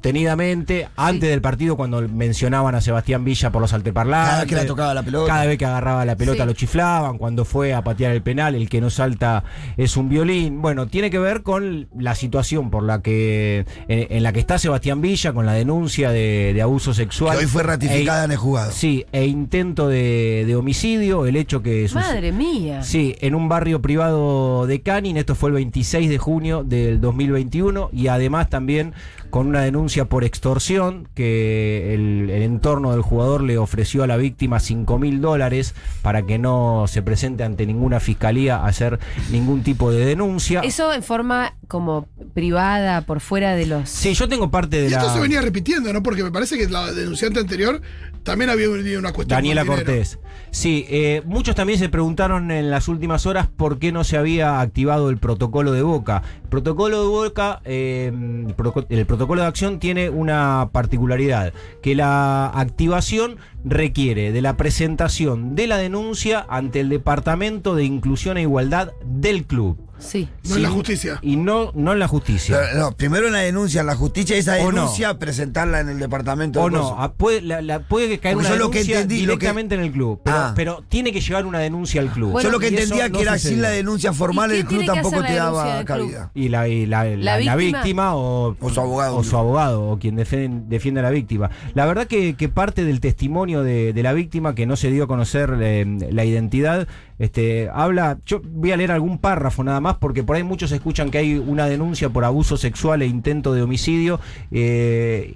[SPEAKER 3] sostenidamente, antes del partido cuando mencionaban a Sebastián Villa por los alteparlantes,
[SPEAKER 4] Cada vez que tocaba la pelota.
[SPEAKER 3] cada vez que agarraba la pelota
[SPEAKER 2] Sí.
[SPEAKER 3] lo chiflaban, cuando fue a patear el penal, el que no salta es un violín. Bueno, tiene que ver con la situación por la que en, en la que está Sebastián Villa, con la denuncia de, de abuso sexual.
[SPEAKER 4] Que hoy fue ratificada
[SPEAKER 3] E-
[SPEAKER 4] en el juzgado.
[SPEAKER 3] Sí, e intento de, de homicidio, el hecho que
[SPEAKER 2] Madre mía.
[SPEAKER 3] Sí, en un barrio privado de Canin, esto fue el 26 de junio del 2021 y además también con una denuncia por extorsión que el, el entorno del jugador le ofreció a la víctima 5 mil dólares para que no se presente ante ninguna fiscalía a hacer ningún tipo de denuncia.
[SPEAKER 2] Eso en forma como privada, por fuera de los.
[SPEAKER 3] Sí, yo tengo parte de
[SPEAKER 5] Y
[SPEAKER 3] la...
[SPEAKER 5] esto se venía repitiendo, ¿no? Porque me parece que la denunciante anterior también había venido una cuestión.
[SPEAKER 3] Daniela. Cortés. Sí, eh, muchos también se preguntaron en las últimas horas por qué no se había activado el protocolo de Boca. Protocolo de Boca, eh, el, proco- el protocolo de acción tiene una particularidad, que la activación requiere de la presentación de la denuncia ante el Departamento de Inclusión e Igualdad del club.
[SPEAKER 2] Sí.
[SPEAKER 5] No en la justicia.
[SPEAKER 3] Y no, no en la justicia.
[SPEAKER 4] No, primero una denuncia en la justicia, esa
[SPEAKER 3] O no.
[SPEAKER 4] denuncia presentarla en el departamento.
[SPEAKER 3] O
[SPEAKER 4] de
[SPEAKER 3] no,
[SPEAKER 4] cosas.
[SPEAKER 3] ah, puede, la- la- puede caer
[SPEAKER 4] Porque
[SPEAKER 3] una
[SPEAKER 4] yo lo que entendí, lo que-
[SPEAKER 3] directamente en el club, pero,
[SPEAKER 4] Ah.
[SPEAKER 3] pero tiene que llevar una denuncia al club.
[SPEAKER 2] Bueno,
[SPEAKER 4] Yo lo que entendía
[SPEAKER 3] no
[SPEAKER 4] que era sin la denuncia formal,
[SPEAKER 2] ¿Y
[SPEAKER 4] el club tampoco te
[SPEAKER 2] la
[SPEAKER 4] daba cabida.
[SPEAKER 3] Y la, y la- la- la
[SPEAKER 2] víctima?
[SPEAKER 3] víctima, o,
[SPEAKER 4] O su abogado.
[SPEAKER 3] o su abogado o quien defen- defiende a la víctima. La verdad que, que parte del testimonio de, de la víctima que no se dio a conocer eh, la identidad, este, habla, yo voy a leer algún párrafo nada más porque por ahí muchos escuchan que hay una denuncia por abuso sexual e intento de homicidio. eh,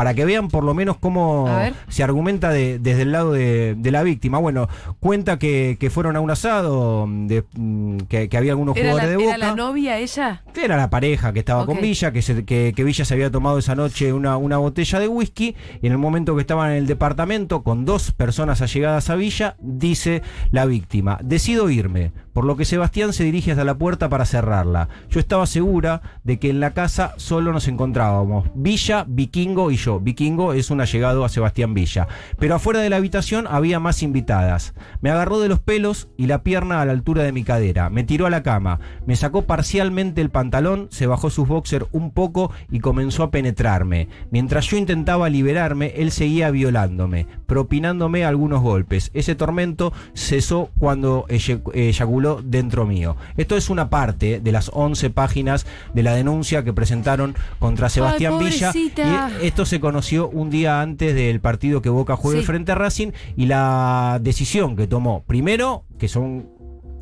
[SPEAKER 3] para que vean por lo menos cómo se argumenta de- desde el lado de, de la víctima. Bueno, cuenta que, que fueron a un asado, de, mm, que, que había algunos
[SPEAKER 2] ¿Era la,
[SPEAKER 3] jugadores de
[SPEAKER 2] era
[SPEAKER 3] Boca.
[SPEAKER 2] la novia ella?
[SPEAKER 3] Era la pareja que estaba con Villa, que, se- que, que Villa se había tomado esa noche una, una botella de whisky, y en el momento que estaban en el departamento con dos personas allegadas a Villa, dice la víctima, decido irme, por lo que Sebastián se dirige hasta la puerta para cerrarla. Yo estaba segura de que en la casa solo nos encontrábamos Villa, Vikingo y yo. Vikingo es un allegado a Sebastián Villa. Pero afuera de la habitación había más invitadas. Me agarró de los pelos y la pierna a la altura de mi cadera. Me tiró a la cama. Me sacó parcialmente el pantalón, se bajó sus boxers un poco y comenzó a penetrarme. Mientras yo intentaba liberarme, él seguía violándome, propinándome algunos golpes. Ese tormento cesó cuando eye- dentro mío. Esto es una parte de las 11 páginas de la denuncia que presentaron contra Sebastián Villa. Y esto se conoció un día antes del partido que Boca juegue
[SPEAKER 2] Sí.
[SPEAKER 3] frente a Racing y la decisión que tomó, primero, que son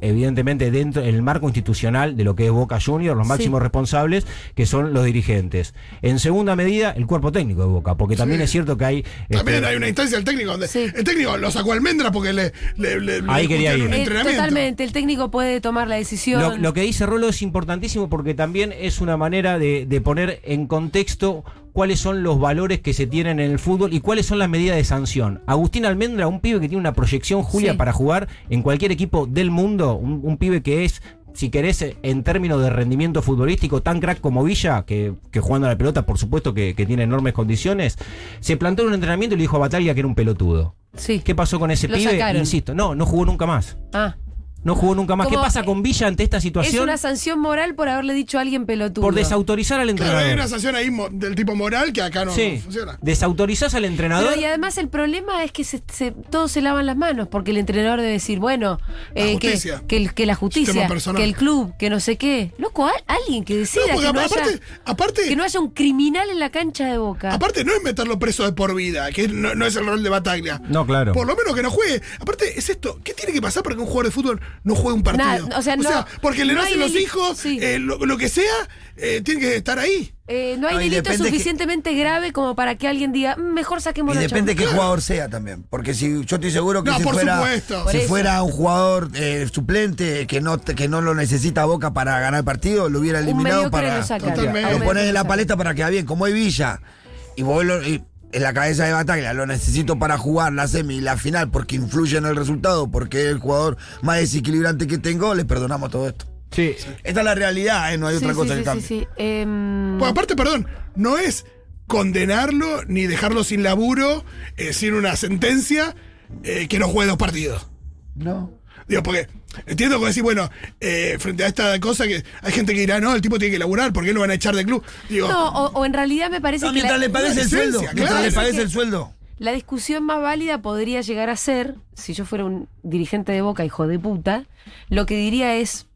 [SPEAKER 3] evidentemente dentro del marco institucional de lo que es Boca Juniors, los
[SPEAKER 2] Sí.
[SPEAKER 3] máximos responsables, que son los dirigentes. En segunda medida, el cuerpo técnico de Boca, porque también
[SPEAKER 5] Sí.
[SPEAKER 3] es cierto que hay...
[SPEAKER 5] También
[SPEAKER 3] este,
[SPEAKER 5] hay una instancia del técnico donde
[SPEAKER 2] Sí.
[SPEAKER 5] el técnico lo sacó almendra porque le, le, le- le
[SPEAKER 3] Ahí quería ir.
[SPEAKER 5] un
[SPEAKER 2] Eh,
[SPEAKER 5] entrenamiento.
[SPEAKER 2] totalmente, el técnico puede tomar la decisión.
[SPEAKER 3] Lo, lo que dice Rolo es importantísimo porque también es una manera de, de poner en contexto cuáles son los valores que se tienen en el fútbol y cuáles son las medidas de sanción. Agustín Almendra, un pibe que tiene una proyección, Julia,
[SPEAKER 2] Sí.
[SPEAKER 3] para jugar en cualquier equipo del mundo, un, un pibe que es si querés, en términos de rendimiento futbolístico, tan crack como Villa, que, que jugando a la pelota, por supuesto que, que tiene enormes condiciones, se plantó en un entrenamiento y le dijo a Batalla que era un pelotudo.
[SPEAKER 2] Sí.
[SPEAKER 3] ¿Qué pasó con ese
[SPEAKER 2] Lo
[SPEAKER 3] pibe?
[SPEAKER 2] sacaron.
[SPEAKER 3] Insisto, no, no jugó nunca más.
[SPEAKER 2] Ah.
[SPEAKER 3] No jugó nunca más. ¿Qué pasa con Villa ante esta
[SPEAKER 2] Es
[SPEAKER 3] situación?
[SPEAKER 2] una sanción moral por haberle dicho a alguien pelotudo.
[SPEAKER 3] Por desautorizar al
[SPEAKER 5] Claro,
[SPEAKER 3] entrenador.
[SPEAKER 5] hay una sanción ahí del tipo moral que acá no,
[SPEAKER 3] sí,
[SPEAKER 5] no funciona.
[SPEAKER 3] desautorizás al entrenador.
[SPEAKER 2] Pero y además el problema es que se, se- todos se lavan las manos, porque el entrenador debe decir, bueno,
[SPEAKER 5] La
[SPEAKER 2] eh, que,
[SPEAKER 5] justicia.
[SPEAKER 2] que, el- que la justicia, que el club, que no sé qué. Loco, al- alguien que decida
[SPEAKER 5] No,
[SPEAKER 2] que, no
[SPEAKER 5] aparte-
[SPEAKER 2] haya,
[SPEAKER 5] aparte-
[SPEAKER 2] que no haya un criminal en la cancha de boca.
[SPEAKER 5] Aparte, no es meterlo preso de por vida, que no, no es el rol de Bataglia.
[SPEAKER 3] No, claro.
[SPEAKER 5] Por lo menos que no juegue. Aparte, es esto. ¿Qué tiene que pasar para que un jugador de fútbol no juegue un partido?
[SPEAKER 2] Nada, o sea, no-
[SPEAKER 5] porque le
[SPEAKER 2] no
[SPEAKER 5] nacen los hijos,
[SPEAKER 2] sí.
[SPEAKER 5] eh, lo, lo que sea, eh, tiene que estar ahí.
[SPEAKER 2] Eh, no hay
[SPEAKER 4] No,
[SPEAKER 2] delito
[SPEAKER 4] que-
[SPEAKER 2] suficientemente grave como para que alguien diga, "Mm, mejor saquemos
[SPEAKER 4] Y
[SPEAKER 2] la
[SPEAKER 4] depende
[SPEAKER 2] chamba".
[SPEAKER 4] qué jugador sea también. Porque si yo estoy seguro que
[SPEAKER 5] No,
[SPEAKER 4] si,
[SPEAKER 5] por
[SPEAKER 4] fuera, si fuera un jugador eh, suplente que no, que no lo necesita Boca para ganar el partido, lo hubiera eliminado para.
[SPEAKER 2] lo
[SPEAKER 4] pones en la paleta para que va bien, como hay Villa. Y vos lo- y en la cabeza de batalla lo necesito para jugar la semi y la final porque influye en el resultado, porque es el jugador más desequilibrante que tengo, le perdonamos todo esto.
[SPEAKER 3] Sí.
[SPEAKER 4] Esta es la realidad, ¿eh? no hay
[SPEAKER 2] Sí,
[SPEAKER 4] otra cosa
[SPEAKER 2] sí,
[SPEAKER 4] que
[SPEAKER 2] sí,
[SPEAKER 4] cambie.
[SPEAKER 2] sí. Em,
[SPEAKER 5] Pues aparte, perdón, no es condenarlo ni dejarlo sin laburo, eh, sin una sentencia, eh, que no juegue dos partidos.
[SPEAKER 4] No.
[SPEAKER 5] Digo, porque entiendo que decir, bueno, eh, frente a esta cosa que hay gente que dirá, no, el tipo tiene que laburar, ¿por qué lo van a echar de club? Digo,
[SPEAKER 2] no, o, o en realidad me parece
[SPEAKER 4] No,
[SPEAKER 2] que
[SPEAKER 4] mientras
[SPEAKER 2] la,
[SPEAKER 4] le pagues el sueldo.
[SPEAKER 5] claro.
[SPEAKER 4] Mientras le
[SPEAKER 2] Parece
[SPEAKER 4] pagues el sueldo.
[SPEAKER 2] la discusión más válida podría llegar a ser, si yo fuera un dirigente de Boca, hijo de puta, lo que diría es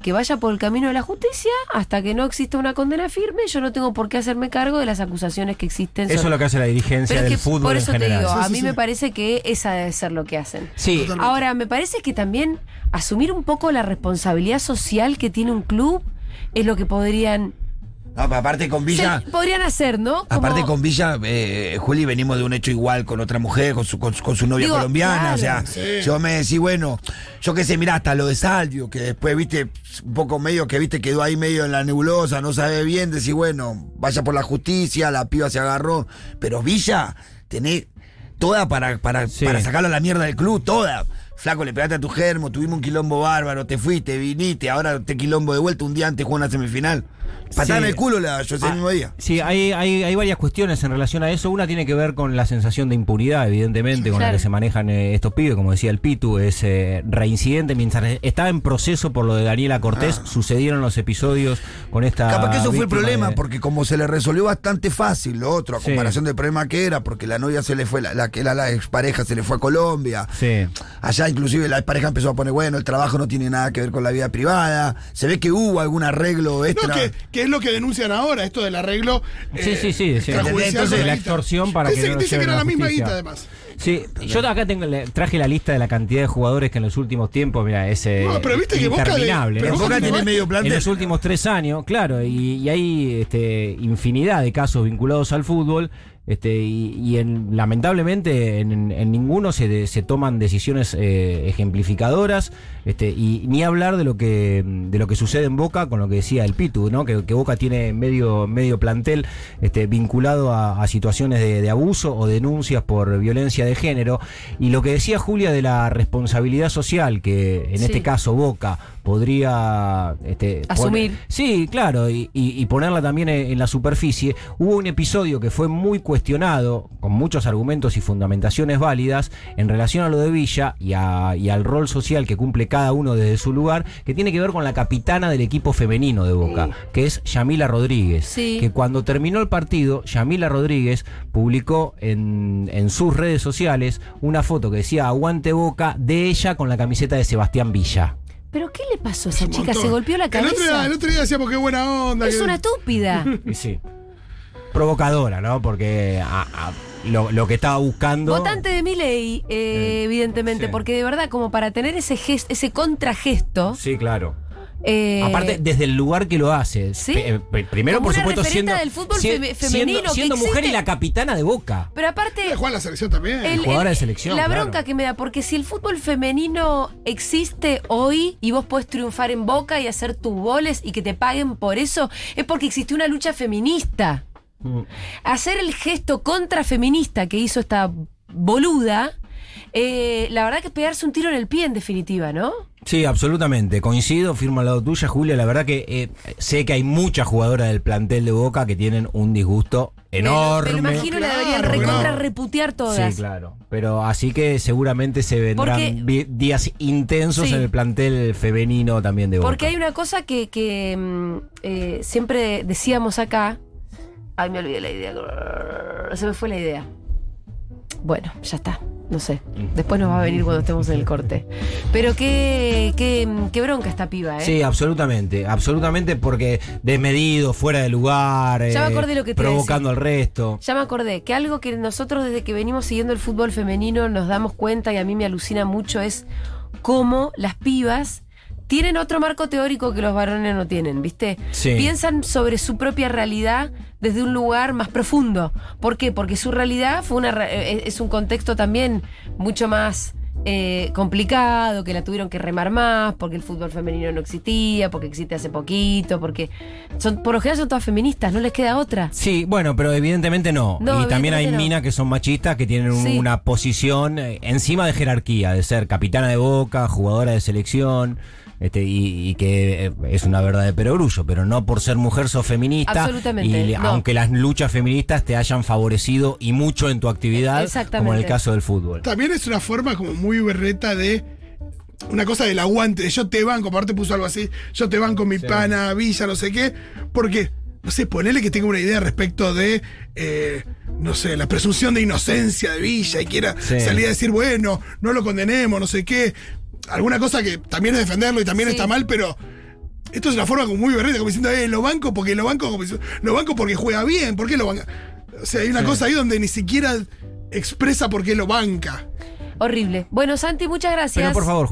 [SPEAKER 2] que vaya por el camino de la justicia hasta que no exista una condena firme. Yo no tengo por qué hacerme cargo de las acusaciones que existen.
[SPEAKER 3] Eso es lo que hace la dirigencia
[SPEAKER 2] Pero
[SPEAKER 3] del
[SPEAKER 2] que
[SPEAKER 3] fútbol
[SPEAKER 2] por
[SPEAKER 3] en
[SPEAKER 2] eso te
[SPEAKER 3] general.
[SPEAKER 2] digo, a
[SPEAKER 5] sí,
[SPEAKER 2] mí
[SPEAKER 5] sí.
[SPEAKER 2] me parece que esa debe ser lo que hacen.
[SPEAKER 3] Sí,
[SPEAKER 5] Totalmente.
[SPEAKER 2] Ahora, me parece que también asumir un poco la responsabilidad social que tiene un club es lo que podrían,
[SPEAKER 4] No, pero aparte con Villa.
[SPEAKER 2] se- podrían hacer, ¿no? Como-
[SPEAKER 4] Aparte con Villa, eh, Juli, venimos de un hecho igual con otra mujer, con su, con, su- con su novia
[SPEAKER 2] Digo,
[SPEAKER 4] colombiana.
[SPEAKER 2] claro.
[SPEAKER 4] O sea,
[SPEAKER 5] Sí.
[SPEAKER 4] yo me decís, bueno, yo qué sé, mirá, hasta lo de Salvio, que después, viste, un poco medio que, viste, quedó ahí medio en la nebulosa, no sabe bien, decís, bueno, vaya por la justicia, la piba se agarró. Pero Villa, tenés toda para, para,
[SPEAKER 3] Sí.
[SPEAKER 4] para sacarlo a la mierda del club, toda. Flaco, le pegaste a tu germo, tuvimos un quilombo bárbaro, te fuiste, viniste, ahora te quilombo de vuelta, un día antes jugó una semifinal. Patada
[SPEAKER 3] Sí.
[SPEAKER 4] en el culo la yo ese
[SPEAKER 3] Ah,
[SPEAKER 4] mismo día.
[SPEAKER 3] Sí, hay, hay, hay varias cuestiones en relación a eso. Una tiene que ver con la sensación de impunidad, evidentemente, con la que se manejan eh, estos pibes. Como decía el Pitu, es eh, reincidente. Mientras estaba en proceso por lo de Daniela Cortés, sucedieron los episodios con esta.
[SPEAKER 4] Ah. Capaz que eso fue el problema,
[SPEAKER 3] de-
[SPEAKER 4] porque como se le resolvió bastante fácil lo otro, a
[SPEAKER 3] Sí.
[SPEAKER 4] comparación del problema que era, porque la novia se le fue, la, la que era la expareja se le fue a Colombia.
[SPEAKER 3] Sí.
[SPEAKER 4] Allá inclusive la pareja empezó a poner, bueno, el trabajo no tiene nada que ver con la vida privada. Se ve que hubo algún arreglo
[SPEAKER 5] no,
[SPEAKER 4] extra.
[SPEAKER 5] que, que es lo que denuncian ahora, esto del arreglo.
[SPEAKER 3] Sí, sí, sí, sí.
[SPEAKER 4] Entonces,
[SPEAKER 5] con
[SPEAKER 3] la extorsión para
[SPEAKER 5] dice,
[SPEAKER 3] que no
[SPEAKER 5] Dice que era la
[SPEAKER 3] la
[SPEAKER 5] misma guita, además.
[SPEAKER 3] Sí, yo de acá tengo, traje la lista de la cantidad de jugadores que en los últimos tiempos, mira, es eh,
[SPEAKER 5] No, pero viste que Boca de- pero.
[SPEAKER 4] Boca tiene
[SPEAKER 3] En los últimos tres años, claro, y, y hay este, infinidad de casos vinculados al fútbol, este, y, y en- lamentablemente en, en ninguno se, de- se toman decisiones eh, ejemplificadoras, este, y ni hablar de lo que de lo que sucede en Boca con lo que decía el Pitu, ¿no? que, que Boca tiene medio, medio plantel este, vinculado a, a situaciones de, de abuso o denuncias por violencia de género, y lo que decía Julia de la responsabilidad social, que en
[SPEAKER 2] Sí.
[SPEAKER 3] este caso Boca podría este,
[SPEAKER 2] Asumir.
[SPEAKER 3] poner- sí, claro, y, y- y ponerla también en, la superficie. Hubo un episodio que fue muy cuestionado, con muchos argumentos y fundamentaciones válidas, en relación a lo de Villa y, a- y al rol social que cumple cada uno desde su lugar, que tiene que ver con la capitana del equipo femenino de Boca, que es Yamila Rodríguez.
[SPEAKER 2] Sí.
[SPEAKER 3] Que cuando terminó el partido, Yamila Rodríguez publicó en, en sus redes sociales una foto que decía Aguante Boca de ella con la camiseta de Sebastián Villa.
[SPEAKER 2] ¿Pero qué le pasó a esa chica?
[SPEAKER 5] montón.
[SPEAKER 2] ¿Se golpeó la
[SPEAKER 5] El otro, día,
[SPEAKER 2] cabeza?
[SPEAKER 5] el otro día decíamos qué buena onda.
[SPEAKER 2] Es
[SPEAKER 5] que-
[SPEAKER 2] una estúpida. (laughs)
[SPEAKER 3] Y sí. Provocadora, ¿no? Porque a- a- lo, lo que estaba buscando.
[SPEAKER 2] Votante de mi ley,
[SPEAKER 3] Eh,
[SPEAKER 2] evidentemente,
[SPEAKER 3] sí.
[SPEAKER 2] porque de verdad, como para tener ese gesto, ese contragesto.
[SPEAKER 3] Sí, claro.
[SPEAKER 2] Eh,
[SPEAKER 3] Aparte, desde el lugar que lo hace.
[SPEAKER 2] ¿Sí?
[SPEAKER 3] Eh, primero,
[SPEAKER 2] Como
[SPEAKER 3] por
[SPEAKER 2] una
[SPEAKER 3] supuesto, siendo.
[SPEAKER 2] del fútbol
[SPEAKER 3] siendo-
[SPEAKER 2] femenino que
[SPEAKER 3] Siendo, mujer y la capitana de Boca.
[SPEAKER 2] pero aparte.
[SPEAKER 5] Juega la selección también.
[SPEAKER 2] el-
[SPEAKER 3] jugadora
[SPEAKER 2] el-
[SPEAKER 3] de selección,
[SPEAKER 2] La
[SPEAKER 3] claro.
[SPEAKER 2] bronca que me da, porque si el fútbol femenino existe hoy y vos podés triunfar en Boca y hacer tus goles y que te paguen por eso, es porque existió una lucha feminista.
[SPEAKER 3] Mm.
[SPEAKER 2] Hacer el gesto contrafeminista que hizo esta boluda, eh, la verdad que es pegarse un tiro en el pie en definitiva, ¿no?
[SPEAKER 3] Sí, absolutamente. Coincido, firmo al lado tuya, Julia. La verdad que eh, sé que hay muchas jugadoras del plantel de Boca que tienen un disgusto enorme.
[SPEAKER 2] Me lo imagino la deberían
[SPEAKER 5] Claro,
[SPEAKER 2] recontra
[SPEAKER 5] claro.
[SPEAKER 2] reputear todas.
[SPEAKER 3] Sí, claro. Pero así que seguramente se vendrán
[SPEAKER 2] Porque-
[SPEAKER 3] días intensos
[SPEAKER 2] Sí.
[SPEAKER 3] en el plantel femenino también de Boca.
[SPEAKER 2] Porque hay una cosa que, que, mm, eh, siempre decíamos acá. Ay, me olvidé la idea. Se me fue la idea. Bueno, ya está. No sé. Después nos va a venir cuando estemos en el corte. Pero qué, qué, qué bronca esta piba, ¿eh?
[SPEAKER 3] Sí, absolutamente, absolutamente porque desmedido, fuera de lugar,
[SPEAKER 2] Ya me
[SPEAKER 3] eh,
[SPEAKER 2] acordé lo que te
[SPEAKER 3] provocando al resto.
[SPEAKER 2] Ya me acordé que algo que nosotros desde que venimos siguiendo el fútbol femenino nos damos cuenta y a mí me alucina mucho es cómo las pibas tienen otro marco teórico que los varones no tienen, ¿viste?
[SPEAKER 3] Sí.
[SPEAKER 2] Piensan sobre su propia realidad desde un lugar más profundo. ¿Por qué? Porque su realidad fue una eh, es un contexto también mucho más eh, complicado, que la tuvieron que remar más, porque el fútbol femenino no existía, porque existe hace poquito, porque son, por lo general son todas feministas, no les queda otra.
[SPEAKER 3] Sí, bueno, pero evidentemente no.
[SPEAKER 2] No,
[SPEAKER 3] y también hay
[SPEAKER 2] no.
[SPEAKER 3] minas que son machistas que tienen un-
[SPEAKER 2] Sí.
[SPEAKER 3] una posición eh, encima de jerarquía, de ser capitana de boca, jugadora de selección. Este, y, y que eh, es una verdad de perogrullo, pero no por ser mujer sos feminista.
[SPEAKER 2] Absolutamente,
[SPEAKER 3] Y
[SPEAKER 2] no.
[SPEAKER 3] aunque las luchas feministas te hayan favorecido y mucho en tu actividad, como en el caso del fútbol.
[SPEAKER 5] También es una forma como muy berreta de. Una cosa del aguante, de yo te banco, aparte puso algo así, yo te banco mi pana, Villa, no sé qué, porque, no sé, ponele que tenga una idea respecto de, eh, no sé, la presunción de inocencia de Villa y quiera
[SPEAKER 3] Sí.
[SPEAKER 5] salir a decir, bueno, no lo condenemos, no sé qué, alguna cosa que también es defenderlo y también
[SPEAKER 2] Sí.
[SPEAKER 5] está mal, pero esto es una forma como muy berreta, como diciendo, eh, lo banco porque lo banco, como diciendo, lo banco porque juega bien, ¿por qué lo banca? O sea, hay una cosa ahí donde ni siquiera expresa por qué lo banca.
[SPEAKER 2] Horrible. Bueno, Santi, muchas gracias.
[SPEAKER 3] Pero por favor,